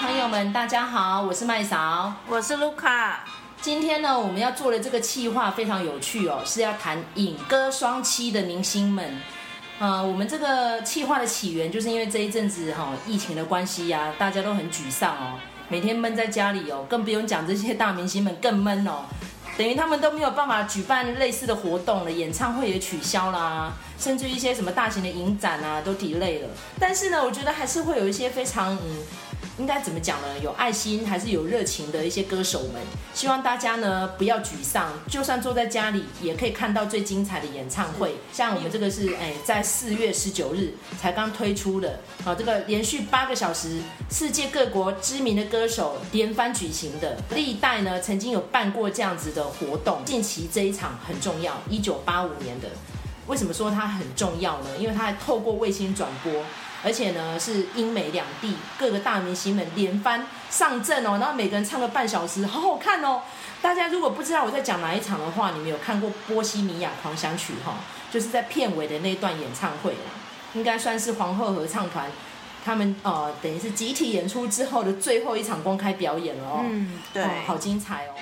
朋友们，大家好，我是麦嫂，我是卢卡。今天呢，我们要做的这个企划非常有趣哦，是要谈影歌双栖的明星们。呃，我们这个企划的起源，就是因为这一阵子哈、哦、疫情的关系呀、啊，大家都很沮丧哦，每天闷在家里哦，更不用讲这些大明星们更闷哦。等于他们都没有办法举办类似的活动了，演唱会也取消啦，甚至一些什么大型的影展啊都 delay 了。但是呢，我觉得还是会有一些非常嗯。应该怎么讲呢？有爱心还是有热情的一些歌手们，希望大家呢不要沮丧，就算坐在家里也可以看到最精彩的演唱会。像我们这个是哎，在四月十九日才刚推出的，好，这个连续八个小时，世界各国知名的歌手连番举行的，历代呢曾经有办过这样子的活动。近期这一场很重要，一九八五年的，为什么说它很重要呢？因为它还透过卫星转播。而且呢，是英美两地各个大明星们连番上阵哦，然后每个人唱个半小时，好好看哦。大家如果不知道我在讲哪一场的话，你们有看过《波西米亚狂想曲》哈，就是在片尾的那段演唱会，应该算是皇后合唱团他们呃，等于是集体演出之后的最后一场公开表演了哦。嗯，对，哦，好精彩哦。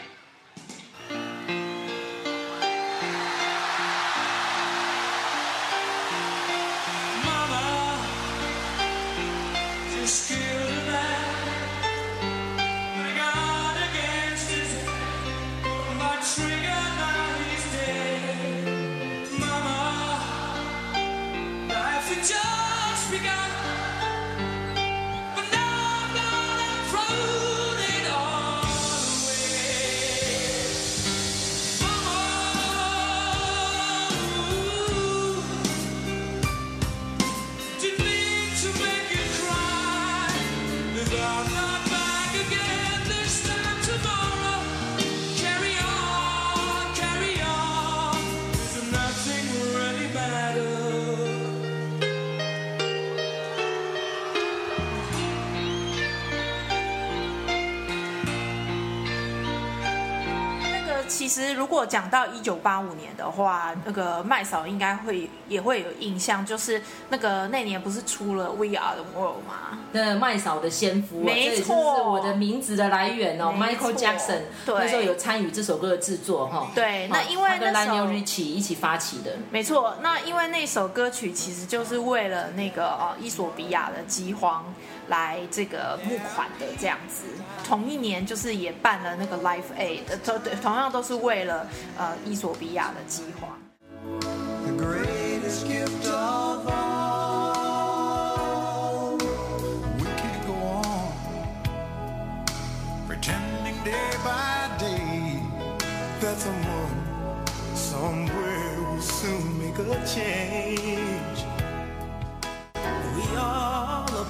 果讲到一九八五年的话，那个麦嫂应该会也会有印象，就是那个那年不是出了《We Are the World》吗？那麦嫂的先夫，没错，这是我的名字的来源哦，Michael Jackson，对，那时候有参与这首歌的制作哈。对，那因为那跟 Lionel Richie 一起发起的。没错，那因为那首歌曲其实就是为了那个哦，伊索比亚的饥荒来这个募款的这样子。同一年就是也办了那个 Life Aid，同同样都是为了呃伊索比亚的计划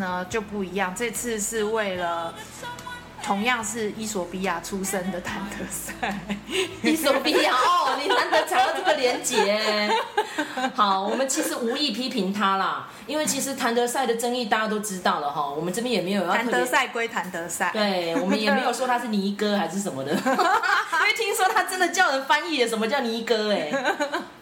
呢就不一样，这次是为了同样是伊索比亚出生的坦德赛。伊索比亚哦，难得查到这个连结。好，我们其实无意批评他啦，因为其实谭德赛的争议大家都知道了哈，我们这边也没有要。谭德赛归谭德赛，对，我们也没有说他是尼哥还是什么的，因为听说他真的叫人翻译了什么叫尼哥哎。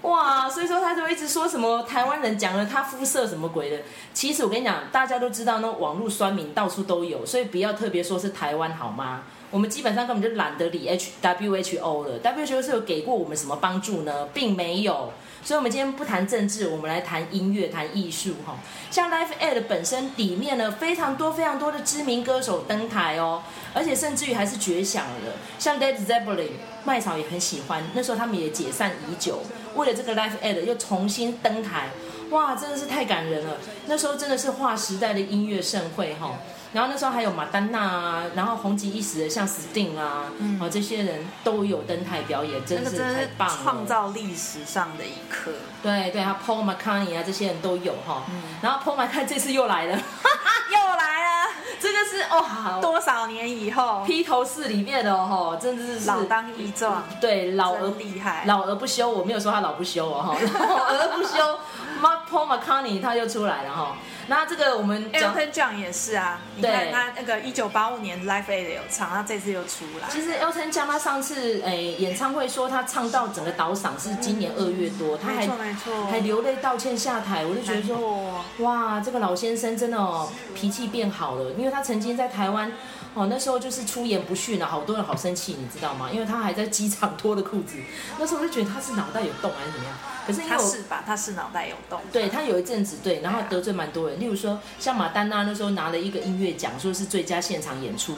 哇，所以说他就一直说什么台湾人讲了他肤色什么鬼的。其实我跟你讲，大家都知道，那网络酸民到处都有，所以不要特别说是台湾好吗？我们基本上根本就懒得理 H W H O 了。W H O 是有给过我们什么帮助呢？并没有。所以，我们今天不谈政治，我们来谈音乐、谈艺术哈。像 Live Aid 本身里面呢，非常多、非常多的知名歌手登台哦，而且甚至于还是绝响了。像 Led Zeppelin，麦草也很喜欢。那时候他们也解散已久，为了这个 Live Aid 又重新登台，哇，真的是太感人了。那时候真的是划时代的音乐盛会哈。然后那时候还有马丹娜啊，然后红极一时的像 Sting 啊，嗯、哦这些人都有登台表演，真的是太棒了，创造历史上的一刻。对对，还有 Paul McCartney 啊这些人都有哈，嗯、然后 Paul McCartney 这次又来了，又来了，这个是哦多少年以后。披头士里面的哦，真的是。老当益壮，对老而厉害，老而不休，我没有说他老不休哦，老而不休。Paul McCartney 他又出来了哈，那这个我们 Elton John 也是啊，对，你看他那个一九八五年 Live Aid 有唱，他这次又出来。其实 Elton John 他上次诶、欸、演唱会说他唱到整个倒嗓是今年二月多，嗯、他还没错没错，还流泪道歉下台，我就觉得说哇，这个老先生真的哦脾气变好了，因为他曾经在台湾。哦，那时候就是出言不逊了，好多人好生气，你知道吗？因为他还在机场脱的裤子，那时候我就觉得他是脑袋有洞还是怎么样？可是因为他是吧？他是脑袋有洞。对，他有一阵子对，然后得罪蛮多人，例如说像马丹娜那时候拿了一个音乐奖，说是最佳现场演出。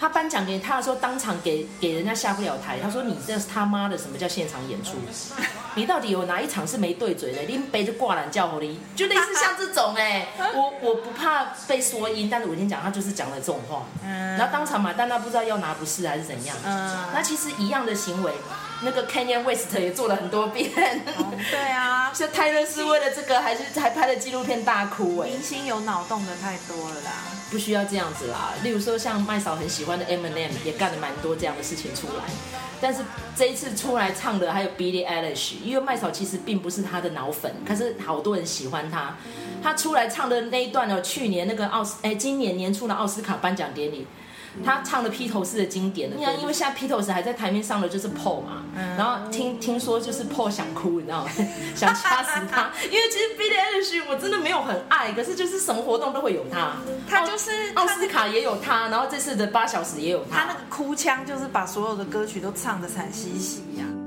他颁奖给他的时候，当场给给人家下不了台。他说：“你这是他妈的什么叫现场演出？你到底有哪一场是没对嘴的？拎杯就挂懒叫狐狸，就类似像这种哎、欸，我我不怕被说音，但是我跟你讲，他就是讲了这种话。然后当场嘛，但他不知道要拿不是还是怎样。那其实一样的行为，那个 Kanye West 也做了很多遍。对啊，像泰勒斯为了这个，还是还拍了纪录片大哭哎。明星有脑洞的太多了啦，不需要这样子啦。例如说像麦嫂很喜欢。的 Eminem 也干了蛮多这样的事情出来，但是这一次出来唱的还有 Billie Eilish，因为麦嫂其实并不是他的脑粉，可是好多人喜欢他。他出来唱的那一段呢，去年那个奥斯，哎，今年年初的奥斯卡颁奖典礼。他唱的披头士的经典的歌，因为现在披头士还在台面上的就是 Paul 嘛，然后听听说就是 Paul 想哭，你知道吗？想掐死他，因为其实 Billie Eilish 我真的没有很爱，可是就是什么活动都会有他，他就是奥斯卡也有他，然后这次的八小时也有他，他那个哭腔就是把所有的歌曲都唱的惨兮兮呀。刚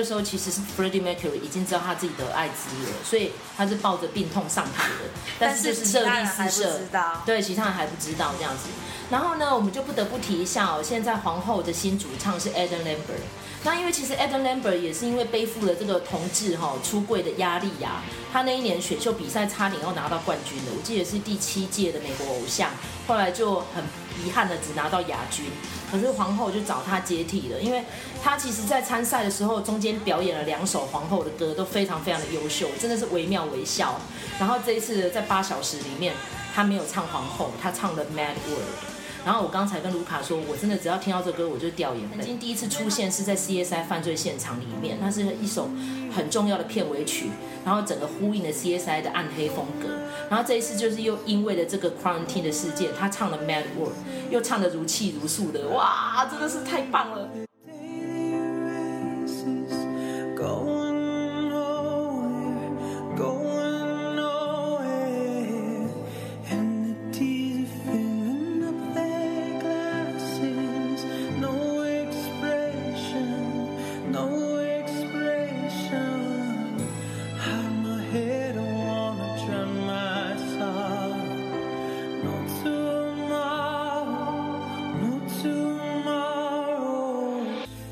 那时候其实是 Freddie Mercury 已经知道他自己得艾滋了，所以他是抱着病痛上台的。但是就是热力四射，对，其他人还不知道这样子。然后呢，我们就不得不提一下哦，现在皇后的新主唱是 Adam Lambert。那因为其实 Adam Lambert 也是因为背负了这个同志哈出柜的压力呀，他那一年选秀比赛差点要拿到冠军的，我记得是第七届的美国偶像，后来就很遗憾的只拿到亚军。可是皇后就找他接替了，因为他其实在参赛的时候中间表演了两首皇后的歌，都非常非常的优秀，真的是惟妙惟肖。然后这一次在八小时里面，他没有唱皇后，他唱的 Mad World。然后我刚才跟卢卡说，我真的只要听到这歌，我就掉眼泪。曾经第一次出现是在 CSI 犯罪现场里面，它是一首很重要的片尾曲，然后整个呼应了 CSI 的暗黑风格。然后这一次就是又因为了这个 quarantine 的事件，他唱了 Mad World，又唱得如泣如诉的，哇，真的是太棒了。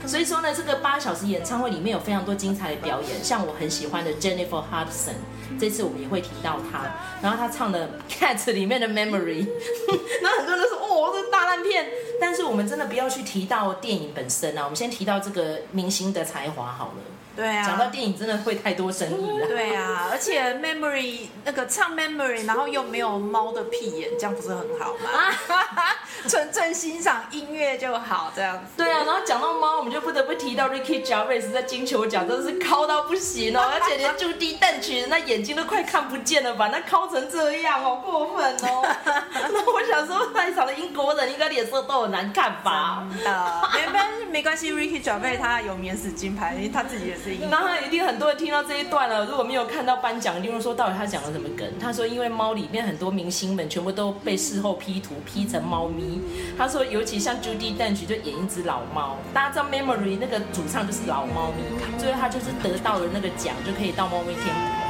所以说呢，这个八小时演唱会里面有非常多精彩的表演，像我很喜欢的 Jennifer Hudson，这次我们也会提到她。然后她唱的《Cats》里面的 Memory，那很多人都说哦，这大烂片。但是我们真的不要去提到电影本身啊，我们先提到这个明星的才华好了。对啊，讲到电影真的会太多生意了。对啊，而且 Memory 那个唱 Memory，然后又没有猫的屁眼，这样不是很好吗？纯粹欣赏音乐就好，这样子。对啊，然后讲到猫，我们就不得不提到 Ricky Gervais 在金球奖真的是抠到不行哦，而且连朱迪邓曲那眼睛都快看不见了吧？那抠成这样，好过分哦。那我想说，在场的英国人应该脸色都很难看吧？真的，没办没关系，Ricky jervis 他有免死金牌，因为他自己也是。然后一定很多人听到这一段了，如果没有看到颁奖，一定会说到底他讲了什么梗？他说因为猫里面很多明星们全部都被事后 P 图 P 成猫咪。他说尤其像 Judy Dench 就演一只老猫，大家知道 Memory 那个主唱就是老猫咪，所以他就是得到了那个奖，就可以到猫咪天国。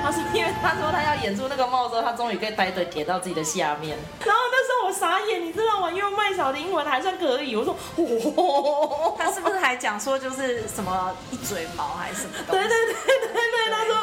他是因为他说他要演出那个帽子，他终于可以待着叠到自己的下面。然后那傻眼，你知道吗？因为麦嫂的英文还算可以。我说，哦，他是不是还讲说就是什么一嘴毛还是什么？对对对对对，他说，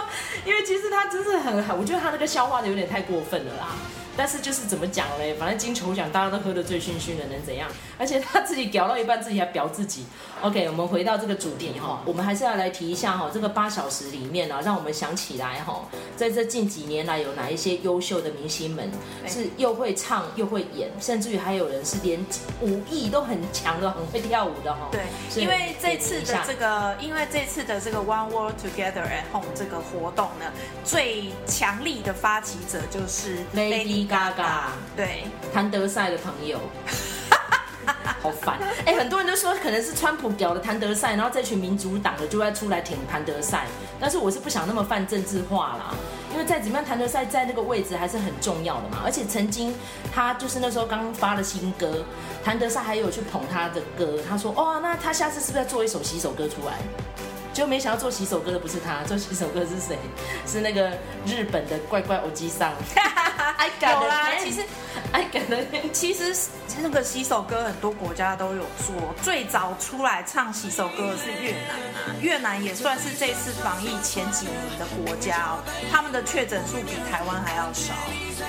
因为其实他真是很很，我觉得他那个消化的有点太过分了啦。但是就是怎么讲嘞？反正金球奖大家都喝得醉醺醺的，能怎样？而且他自己屌到一半，自己还表自己。OK，我们回到这个主题哈，我们还是要来提一下哈，这个八小时里面呢，让我们想起来哈，在这近几年来有哪一些优秀的明星们是又会唱又会演，甚至于还有人是连武艺都很强的，很会跳舞的哈。对，因为这次的这个，因为这次的这个 One World Together at Home 这个活动呢，最强力的发起者就是 Lady。嘎嘎，对，谭德赛的朋友，好烦。哎、欸，很多人都说可能是川普屌的谭德赛，然后这群民主党的就要出来挺谭德赛。但是我是不想那么泛政治化啦，因为再怎么样，谭德赛在那个位置还是很重要的嘛。而且曾经他就是那时候刚发了新歌，谭德赛还有去捧他的歌，他说哦，那他下次是不是要做一首洗手歌出来？就没想到做洗手歌的不是他，做洗手歌是谁？是那个日本的怪怪欧吉桑。有啦，其实爱感的，其实那个洗手歌很多国家都有做。最早出来唱洗手歌的是越南啊，越南也算是这次防疫前几名的国家哦。他们的确诊数比台湾还要少，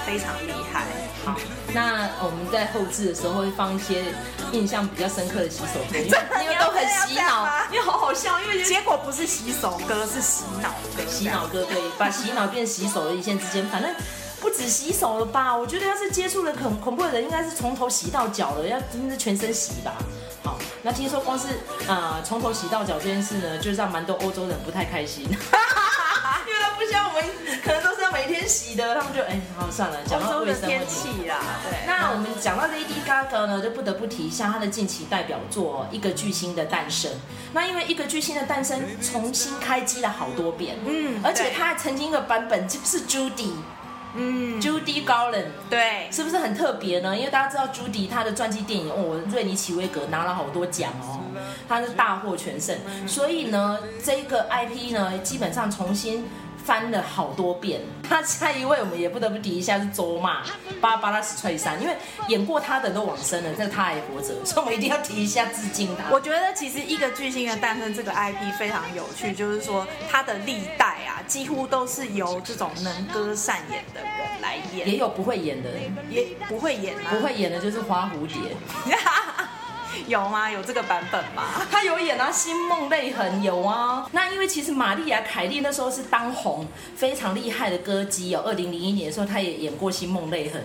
非常厉害。好，那我们在后置的时候会放一些印象比较深刻的洗手歌，因为因为都很洗脑，因为好好笑，因为结果不是洗手歌，是洗脑歌。洗脑歌对，把洗脑变洗手的一线之间，反正。不止洗手了吧？我觉得要是接触了恐恐怖的人，应该是从头洗到脚了，要真是全身洗吧。好，那听说光是呃从头洗到脚这件事呢，就是让蛮多欧洲人不太开心，因为他不像我们，可能都是要每天洗的，他们就哎，好算了，讲到卫生天气啦。对，那我们讲到 Lady Gaga 呢，就不得不提一下她的近期代表作《一个巨星的诞生》。那因为《一个巨星的诞生》重新开机了好多遍，嗯，而且他还曾经一个版本就是 Judy。嗯，Judy Garland，对，是不是很特别呢？因为大家知道 Judy 她的传记电影哦，瑞尼奇威格拿了好多奖哦，她是大获全胜，所以呢，这个 IP 呢，基本上重新。翻了好多遍，他下一位我们也不得不提一下是周骂芭芭拉史翠珊，因为演过他的都往生了，但是他还活着，所以我们一定要提一下致敬他。我觉得其实一个巨星的诞生这个 IP 非常有趣，就是说他的历代啊，几乎都是由这种能歌善演的人来演，也有不会演的，也不会演，不会演的就是花蝴蝶。有吗？有这个版本吗？他有演啊，《星梦泪痕》有啊。那因为其实玛丽亚凯莉那时候是当红非常厉害的歌姬哦。二零零一年的时候，她也演过《星梦泪痕》。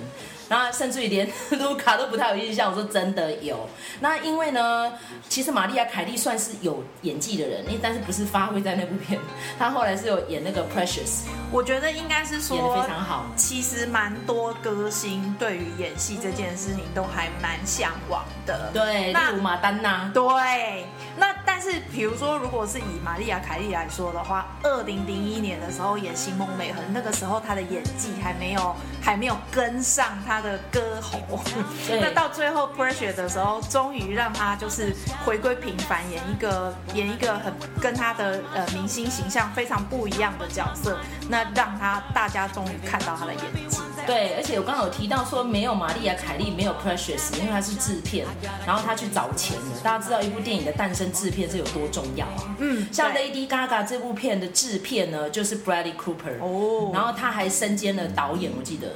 然后甚至于连 卢卡都不太有印象，我说真的有。那因为呢，其实玛丽亚凯莉算是有演技的人，但是不是发挥在那部片，她后来是有演那个 Precious。我觉得应该是说演的非常好。其实蛮多歌星对于演戏这件事情都还蛮向往的。对，那例如马丹娜。对，那但是比如说，如果是以玛丽亚凯莉来说的话，二零零一年的时候演《星梦美痕》，那个时候她的演技还没有还没有跟上她的歌喉，那到最后 Pressure 的时候，终于让他就是回归平凡，演一个演一个很跟他的呃明星形象非常不一样的角色，那让他大家终于看到他的演技。对，而且我刚刚有提到说没有玛丽亚凯莉，没有 Precious，因为他是制片，然后他去找钱的。大家知道一部电影的诞生制片是有多重要啊？嗯，像 Lady Gaga 这部片的制片呢，就是 Bradley Cooper 哦，然后他还身兼了导演，我记得。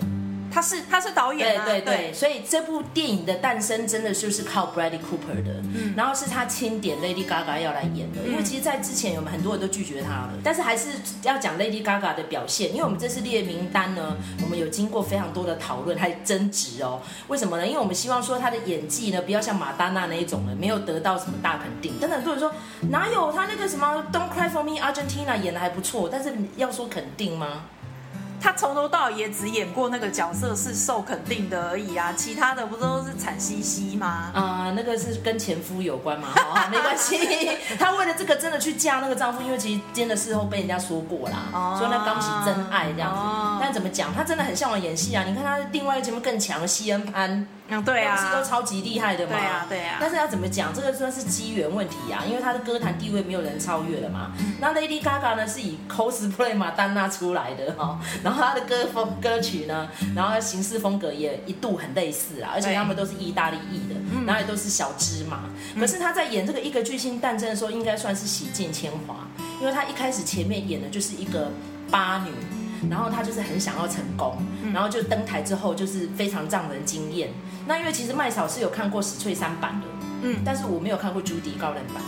他是他是导演啊，对对对，所以这部电影的诞生真的就是靠 Bradley Cooper 的，嗯，然后是他钦点 Lady Gaga 要来演的，因为其实，在之前有很多人都拒绝他了，但是还是要讲 Lady Gaga 的表现，因为我们这次列名单呢，我们有经过非常多的讨论还有争执哦，为什么呢？因为我们希望说他的演技呢，不要像马丹娜那一种的，没有得到什么大肯定，但很多人说哪有他那个什么 Don't Cry for Me Argentina 演的还不错，但是要说肯定吗？他从头到尾也只演过那个角色是受肯定的而已啊，其他的不都是惨兮兮吗？啊、呃，那个是跟前夫有关嘛？好，没关系。他为了这个真的去嫁那个丈夫，因为其实真的事后被人家说过啦，哦、说那刚是真爱这样子。哦、但怎么讲，他真的很向往演戏啊！你看他另外一个节目更强，西恩潘。嗯，对啊，是都超级厉害的嘛。对啊，对啊。但是要怎么讲，这个算是机缘问题啊，因为他的歌坛地位没有人超越了嘛。嗯、那 Lady Gaga 呢，是以 cosplay 马丹娜出来的哈，然后他的歌风歌曲呢，然后形式风格也一度很类似啊，而且他们都是意大利裔的，对然后也都是小芝麻。嗯、可是他在演这个一个巨星诞生的时候，应该算是洗尽铅华，因为他一开始前面演的就是一个八女。然后他就是很想要成功，然后就登台之后就是非常让人惊艳。那因为其实麦嫂是有看过史翠珊版的，嗯，但是我没有看过朱迪高人版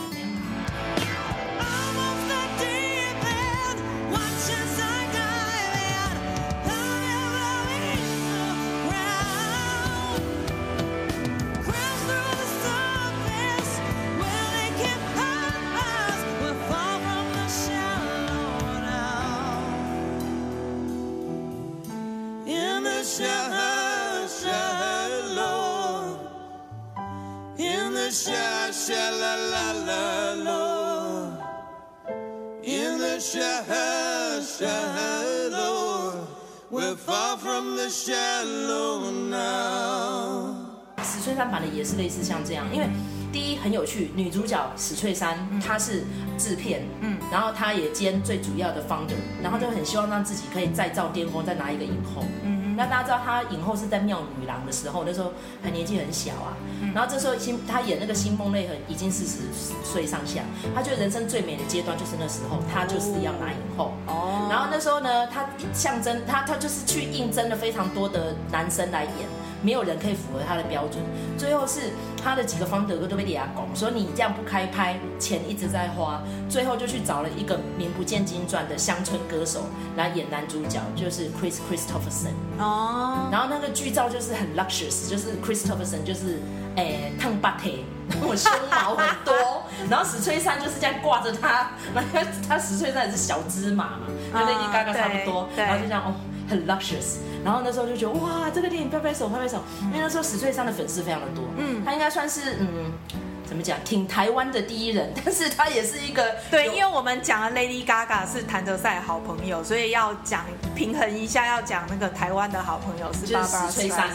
的。史翠珊版的也是类似像这样，因为第一很有趣，女主角史翠珊她是制片，嗯，然后她也兼最主要的 founder，然后就很希望让自己可以再造巅峰，再拿一个影后，嗯，那大家知道她影后是在妙女郎的时候，那时候还年纪很小啊，然后这时候新她演那个新梦泪痕已经四十岁上下，她觉得人生最美的阶段就是那时候，她就是要拿影后，哦，然后那时候呢，她象征她她就是去应征了非常多的男生来演。没有人可以符合他的标准，最后是他的几个方德哥都被李亚拱，说你这样不开拍，钱一直在花，最后就去找了一个名不见经传的乡村歌手来演男主角，就是 Chris Christopherson 哦，然后那个剧照就是很 luxurious，就是 Christopherson 就是诶烫巴铁，然后胸毛很多，然后史翠珊就是这样挂着他，然后他史翠珊也是小芝麻嘛，跟 Lady Gaga 差不多，然后就这样哦很 luxurious。然后那时候就觉得哇，这个电影拍拍手拍拍手，因为那时候史翠珊的粉丝非常的多，嗯，他应该算是嗯，怎么讲，挺台湾的第一人，但是他也是一个对，因为我们讲了 Lady Gaga 是谭德赛好朋友，所以要讲平衡一下，要讲那个台湾的好朋友是巴巴史翠珊。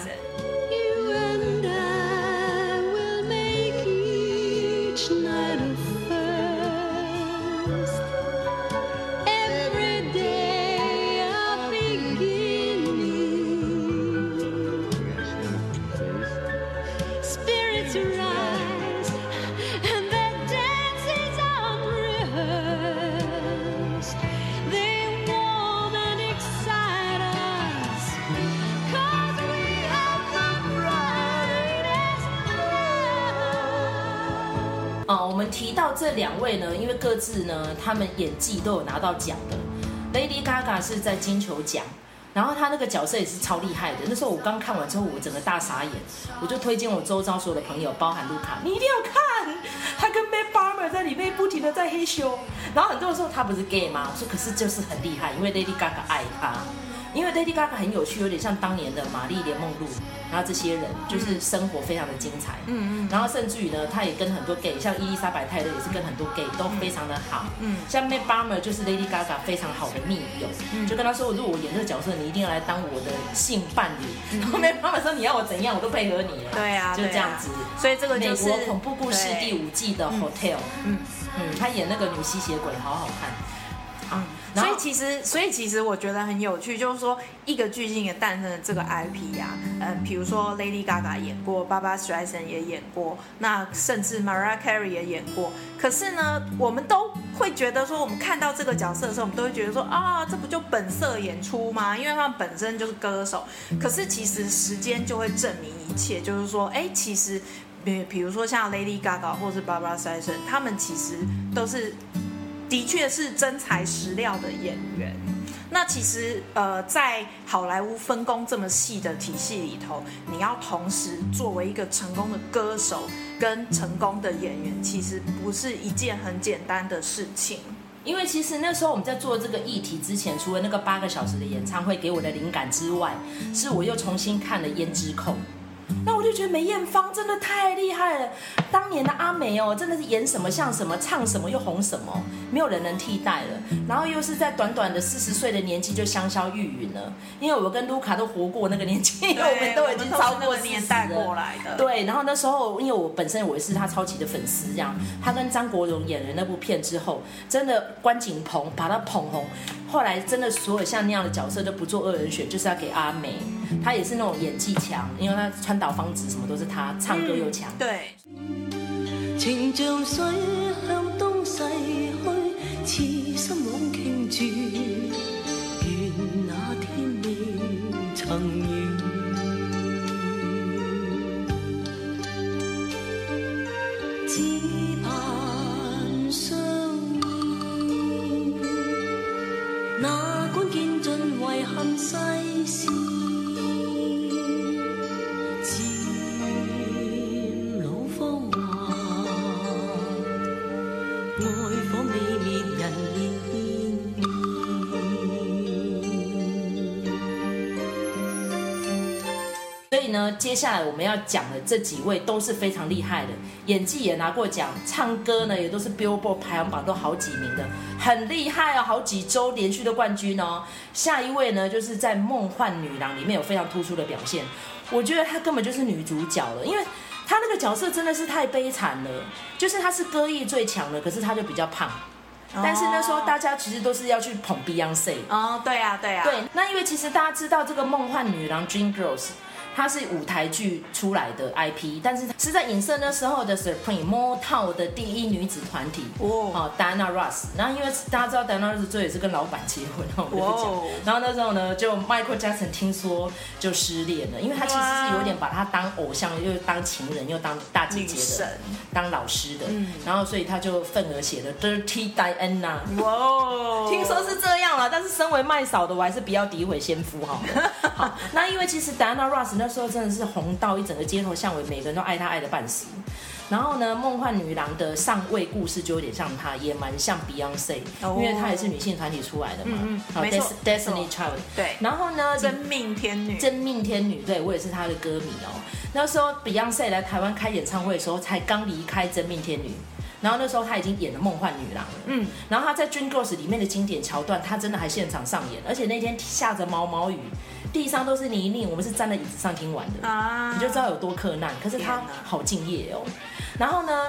这两位呢，因为各自呢，他们演技都有拿到奖的。Lady Gaga 是在金球奖，然后她那个角色也是超厉害的。那时候我刚看完之后，我整个大傻眼，我就推荐我周遭所有的朋友，包含卢卡，你一定要看。他跟 Matt Bomer 在里面不停的在嘿咻，然后很多人说他不是 gay 吗？我说可是就是很厉害，因为 Lady Gaga 爱他。因为 Lady Gaga 很有趣，有点像当年的玛丽莲梦露，然后这些人就是生活非常的精彩，嗯嗯，然后甚至于呢，她也跟很多 gay，像伊丽莎白泰勒也是跟很多 gay 都非常的好，嗯，像 Matt Bomer 就是 Lady Gaga 非常好的密友，嗯，就跟他说，如果我演这个角色，你一定要来当我的性伴侣，然后 Matt Bomer 说你要我怎样，我都配合你了，对啊，就这样子，所以这个就是美国恐怖故事第五季的 Hotel，嗯。嗯，他演那个女吸血鬼，好好看。所以其实，所以其实我觉得很有趣，就是说一个巨星的诞生的这个 IP 呀、啊，嗯，比如说 Lady Gaga 演过，Barbra Streisand 也演过，那甚至 Mariah Carey 也演过。可是呢，我们都会觉得说，我们看到这个角色的时候，我们都会觉得说，啊，这不就本色演出吗？因为他们本身就是歌手。可是其实时间就会证明一切，就是说，哎，其实比比如说像 Lady Gaga 或是 Barbra Streisand，他们其实都是。的确是真材实料的演员。那其实，呃，在好莱坞分工这么细的体系里头，你要同时作为一个成功的歌手跟成功的演员，其实不是一件很简单的事情。因为其实那时候我们在做这个议题之前，除了那个八个小时的演唱会给我的灵感之外，是我又重新看了《胭脂扣》。那我就觉得梅艳芳真的太厉害了，当年的阿梅哦，真的是演什么像什么，唱什么又红什么，没有人能替代了。然后又是在短短的四十岁的年纪就香消玉殒了，因为我跟卢卡都活过那个年纪，因为我们都已经超过年代过来的。对，然后那时候因为我本身我也是他超级的粉丝，这样他跟张国荣演了那部片之后，真的关锦鹏把他捧红。后来真的所有像那样的角色都不做二人选，就是要给阿梅。她也是那种演技强，因为她川岛芳子什么都是她，唱歌又强。嗯、对。情像水向东逝去，接下来我们要讲的这几位都是非常厉害的，演技也拿过奖，唱歌呢也都是 Billboard 排行榜都好几名的，很厉害哦，好几周连续的冠军哦。下一位呢，就是在《梦幻女郎》里面有非常突出的表现，我觉得她根本就是女主角了，因为她那个角色真的是太悲惨了，就是她是歌艺最强的，可是她就比较胖，但是那时候大家其实都是要去捧 Beyonce 哦，对啊，对啊，对，那因为其实大家知道这个《梦幻女郎》Dream Girls。它是舞台剧出来的 IP，但是是在影射那时候的 Supreme Motown 的第一女子团体哦，Diana Ross。然后因为大家知道 Diana Ross 最后也是跟老板结婚，然后我们就讲。然后那时候呢，就 Michael Jackson 听说就失恋了，因为他其实是有点把她当偶像，又当情人，又当大姐姐的，神当老师的。嗯。然后所以他就份额写的 Dirty Diana。哇哦，听说是这样了，但是身为麦嫂的，我还是不要诋毁先夫哈。好，那因为其实 Diana Ross。那时候真的是红到一整个街头巷尾，每个人都爱他爱的半死。然后呢，梦幻女郎的上位故事就有点像她，也蛮像 Beyonce，因为她也是女性团体出来的嘛。嗯，好，Destiny Child。对。然后呢，真命天女。真命天女，对我也是她的歌迷哦。那时候 Beyonce 来台湾开演唱会的时候，才刚离开真命天女，然后那时候她已经演了梦幻女郎了。嗯。然后她在 Dream Girls 里面的经典桥段，她真的还现场上演，而且那天下着毛毛雨。地上都是泥泞，我们是站在椅子上听完的，啊、你就知道有多克难。可是他好敬业哦。然后呢，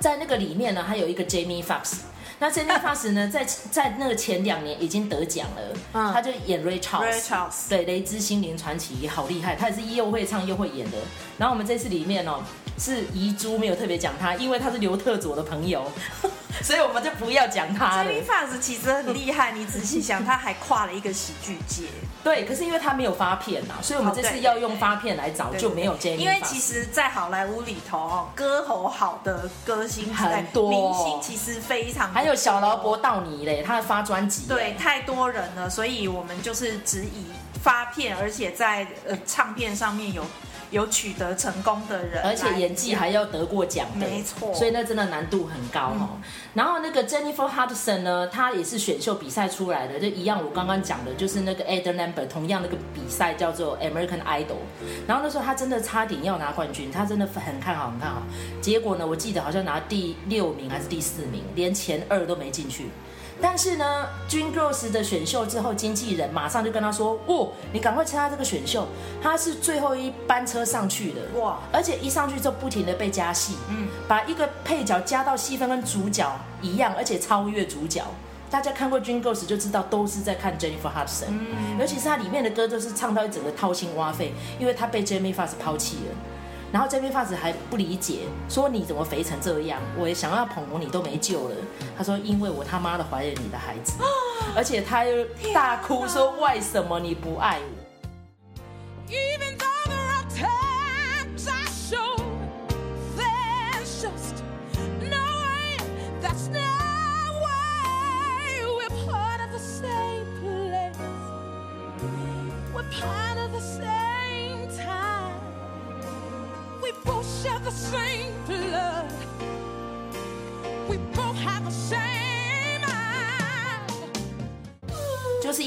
在那个里面呢，还有一个 Jamie Foxx。那 Jamie Foxx 呢，在在那个前两年已经得奖了，嗯、他就演 Ray Charles, 对，雷之心灵传奇也好厉害，他也是又会唱又会演的。然后我们这次里面哦，是遗珠没有特别讲他，因为他是刘特佐的朋友。所以我们就不要讲他了。Jamie Foxx 其实很厉害，你仔细想，他还跨了一个喜剧界。对，可是因为他没有发片呐，所以我们这次要用发片来找，就没有 Jamie。因为其实，在好莱坞里头哦，歌喉好的歌星很多，明星其实非常多。还有小劳勃道尼嘞，他发专辑。对，太多人了，所以我们就是只以发片，而且在呃唱片上面有。有取得成功的人，而且演技还要得过奖的，没错，所以那真的难度很高哦。嗯、然后那个 Jennifer Hudson 呢，她也是选秀比赛出来的，就一样我刚刚讲的，就是那个 Adam Lambert，同样那个比赛叫做 American Idol。然后那时候她真的差点要拿冠军，她真的很看好，很看好。结果呢，我记得好像拿第六名还是第四名，连前二都没进去。但是呢，Dream Girls 的选秀之后，经纪人马上就跟他说：“哦，你赶快参加这个选秀，他是最后一班车上去的哇！而且一上去之后，不停的被加戏，嗯，把一个配角加到戏份跟主角一样，而且超越主角。大家看过 Dream Girls 就知道，都是在看 Jennifer Hudson，嗯，尤其是他里面的歌都是唱到一整个掏心挖肺，因为他被 Jamie Foxx 抛弃了。”然后 Jamie Foxx 还不理解，说你怎么肥成这样？我也想要捧红你都没救了。他说因为我他妈的怀了你的孩子，而且他又大哭说为什么你不爱我？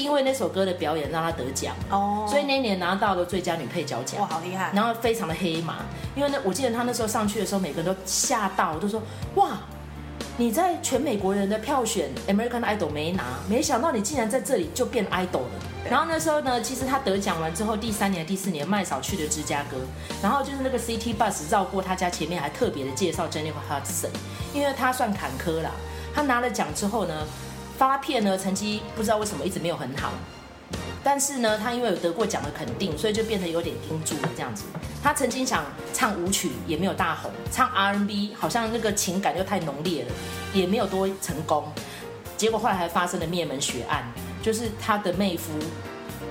因为那首歌的表演让她得奖哦，所以那一年拿到了最佳女配角奖。哇，好厉害！然后非常的黑马，因为那我记得她那时候上去的时候，每个人都吓到，都说哇，你在全美国人的票选 American Idol 没拿，没想到你竟然在这里就变 idol 了。然后那时候呢，其实他得奖完之后，第三年、第四年，麦嫂去了芝加哥，然后就是那个 City Bus 绕过他家前面，还特别的介绍 Jennifer Hudson，因为他算坎坷啦。他拿了奖之后呢，发片呢成绩不知道为什么一直没有很好，但是呢，他因为有得过奖的肯定，所以就变得有点盯住了这样子。他曾经想唱舞曲，也没有大红；唱 R&B，好像那个情感又太浓烈了，也没有多成功。结果后来还发生了灭门血案。就是他的妹夫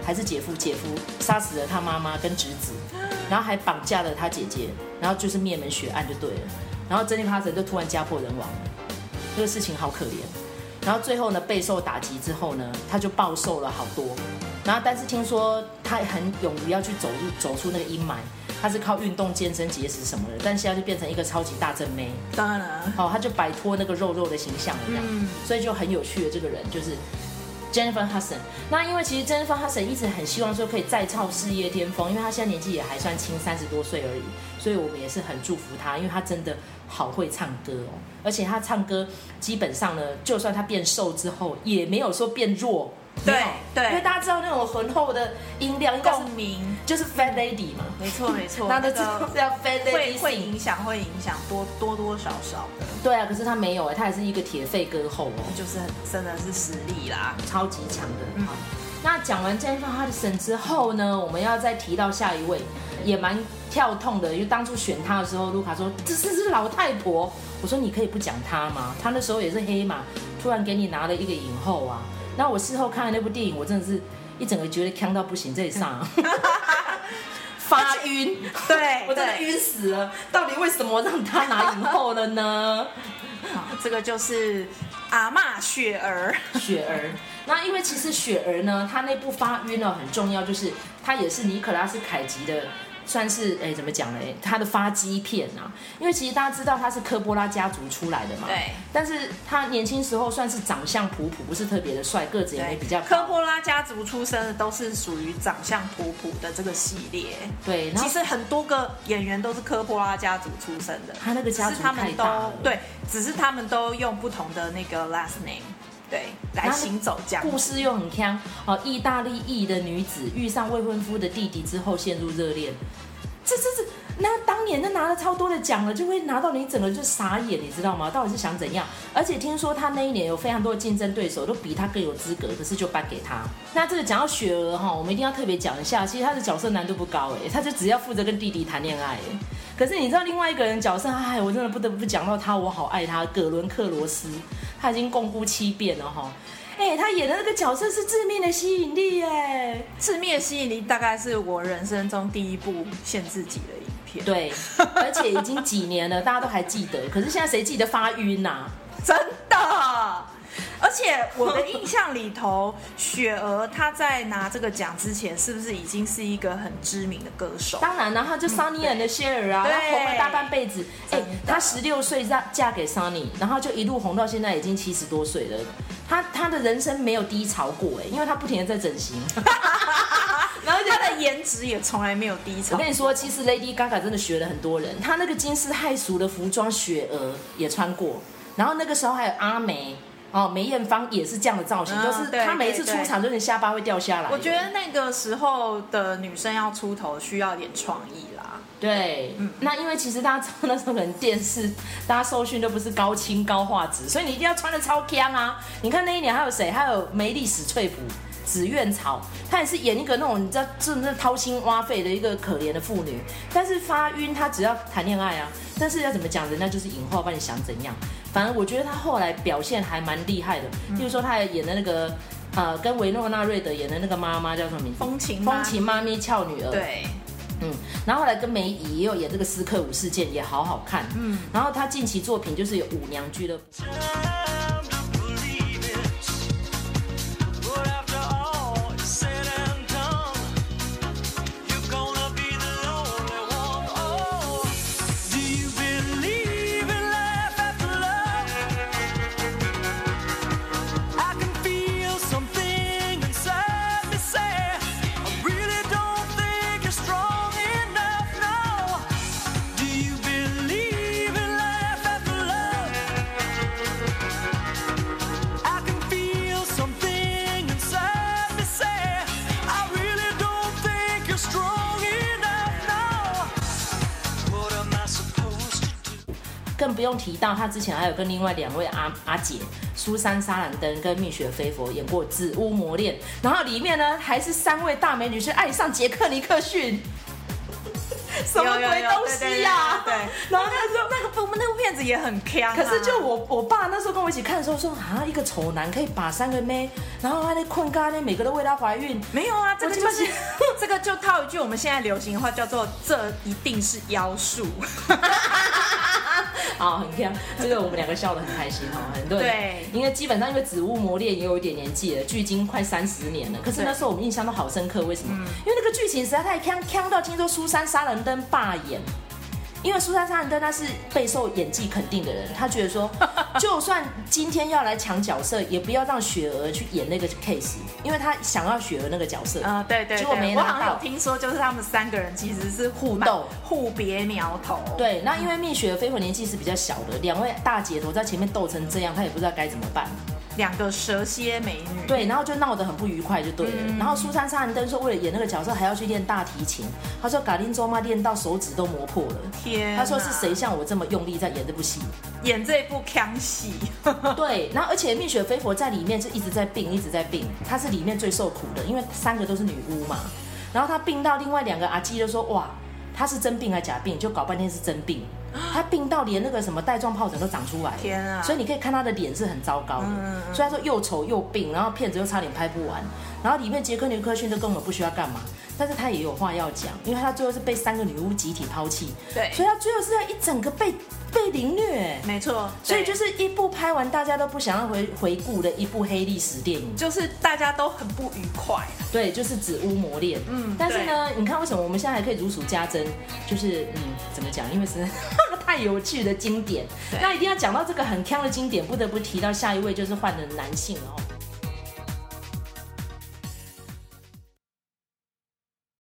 还是姐夫，姐夫杀死了他妈妈跟侄子，然后还绑架了他姐姐，然后就是灭门血案就对了。然后珍妮弗·哈森就突然家破人亡了，这个事情好可怜。然后最后呢，备受打击之后呢，他就暴瘦了好多。然后但是听说他很勇于要去走入走出那个阴霾，他是靠运动健身节食什么的，但现在就变成一个超级大正妹。当然了，哦，他就摆脱那个肉肉的形象了这样，嗯，所以就很有趣的这个人就是。Jennifer Hudson，那因为其实 Jennifer Hudson 一直很希望说可以再创事业巅峰，因为她现在年纪也还算轻，三十多岁而已，所以我们也是很祝福她，因为她真的好会唱歌哦，而且他唱歌基本上呢，就算他变瘦之后，也没有说变弱。对对，因为大家知道那种浑厚的音量，共鸣。就是 Fat Lady 嘛，没错没错，那都知道是要 Fat Lady 会会影响会影响多多多少少的。对啊，可是他没有哎，他也是一个铁肺歌后哦，就是真的是实力啦，超级强的。嗯，好，那讲完 Jennifer Hudson 之后呢，我们要再提到下一位，也蛮跳痛的，因为当初选他的时候，卢卡说这是是老太婆，我说你可以不讲他吗？他那时候也是黑马，突然给你拿了一个影后啊。那我事后看了那部电影，我真的是一整个觉得呛到不行，这里上 发晕，对，我真的晕死了。到底为什么让他拿影后了呢？好，这个就是阿妈雪儿，雪儿。那因为其实雪儿呢，她那部发晕呢很重要，就是她也是尼可拉斯凯吉的。算是哎，怎么讲呢？他的发迹片啊，因为其实大家知道他是科波拉家族出来的嘛。对。但是他年轻时候算是长相普普，不是特别的帅，个子也没比较。科波拉家族出身的都是属于长相普普的这个系列。对。其实很多个演员都是科波拉家族出身的。他那个家族太大了。对，只是他们都用不同的那个 last name。对，来行走这样。故事又很香哦，意大利裔的女子遇上未婚夫的弟弟之后陷入热恋，这这这，那当年那拿了超多的奖了，就会拿到你整个就傻眼，你知道吗？到底是想怎样？而且听说他那一年有非常多的竞争对手都比他更有资格，可是就颁给他。那这个讲到雪儿哈，我们一定要特别讲一下，其实他的角色难度不高哎，他就只要负责跟弟弟谈恋爱哎。可是你知道另外一个人角色，哎，我真的不得不讲到他，我好爱他，葛伦克罗斯。他已经共估七遍了哈，哎，他演的那个角色是《致命的吸引力》哎，《致命的吸引力》大概是我人生中第一部限制己的影片，对，而且已经几年了，大家都还记得。可是现在谁记得发晕呐？真的。而且我的印象里头，雪儿她在拿这个奖之前，是不是已经是一个很知名的歌手？当然，然后就 Sunny and Cher 啊，她红了大半辈子。哎，她十六岁嫁嫁给 Sunny，然后就一路红到现在，已经七十多岁了。她她的人生没有低潮过，哎，因为她不停的在整形，然后她的颜值也从来没有低潮。我跟你说，其实 Lady Gaga 真的学了很多人，她那个惊世骇俗的服装，雪儿也穿过，然后那个时候还有阿梅。哦，梅艳芳也是这样的造型，嗯、就是她每一次出场，就是下巴会掉下来。我觉得那个时候的女生要出头，需要一点创意啦。对，嗯，那因为其实大家知道那时候可能电视，大家受训都不是高清高画质，所以你一定要穿的超强啊！你看那一年还有谁？还有梅丽史翠普、紫苑草，她也是演一个那种你知道，真的掏心挖肺的一个可怜的妇女。但是发晕，她只要谈恋爱啊。但是要怎么讲，人家就是影后，帮你想怎样。反正我觉得他后来表现还蛮厉害的，比如说他还演的那个，呃，跟维诺纳瑞德演的那个妈妈叫什么名字？风情风情妈咪俏女儿。对，嗯，然后后来跟梅姨也有演这个斯克舞事件，也好好看。嗯，然后他近期作品就是有舞娘俱乐部。提到他之前还有跟另外两位阿阿姐苏珊·莎兰登跟蜜雪·菲佛演过《紫屋魔恋》，然后里面呢还是三位大美女是爱上杰克·尼克逊。什么鬼东西呀、啊？对，然后那时候那个部那部片子也很锵、啊。可是就我我爸那时候跟我一起看的时候说啊，一个丑男可以把三个妹，然后他那困咖呢，每个都为他怀孕。没有啊，这个就是这个就套一句我们现在流行的话，叫做这一定是妖术。好，很锵，这个我们两个笑得很开心哈，很多人对，因为基本上因为《紫雾魔恋》也有一点年纪了，距今快三十年了。可是那时候我们印象都好深刻，为什么？嗯、因为那个剧情实在太锵锵到听说苏珊·杀人登罢演。因为苏珊·莎兰登他是备受演技肯定的人，他觉得说，就算今天要来抢角色，也不要让雪儿去演那个 case，因为他想要雪儿那个角色。啊、呃，对对，对，结果没拿到。我好像有听说，就是他们三个人其实是互斗、互别苗头。对，那因为蜜雪儿飞火年纪是比较小的，两位大姐头在前面斗成这样，他也不知道该怎么办。两个蛇蝎美女，对，然后就闹得很不愉快，就对了。嗯、然后苏珊·莎兰登说，为了演那个角色，还要去练大提琴。他说，嘎丁周妈练到手指都磨破了。天，他说是谁像我这么用力在演这部戏？演这部腔戏。对，然后而且蜜雪菲佛在里面是一直在病，一直在病。她是里面最受苦的，因为三个都是女巫嘛。然后她病到另外两个阿基就说，哇，她是真病还是假病？就搞半天是真病。他病到连那个什么带状疱疹都长出来，天啊！所以你可以看他的脸是很糟糕的。所以他说又丑又病，然后片子又差点拍不完，然后里面杰克尼克逊都根本不需要干嘛，但是他也有话要讲，因为他最后是被三个女巫集体抛弃，对，所以他最后是要一整个被被凌虐，没错。所以就是一部拍完大家都不想要回回顾的一部黑历史电影，就是大家都很不愉快。对，就是《紫屋魔恋》。嗯，但是呢，你看为什么我们现在还可以如数家珍？就是嗯，怎么讲？因为是。太有趣的经典，那一定要讲到这个很强的经典，不得不提到下一位就是换了男性哦。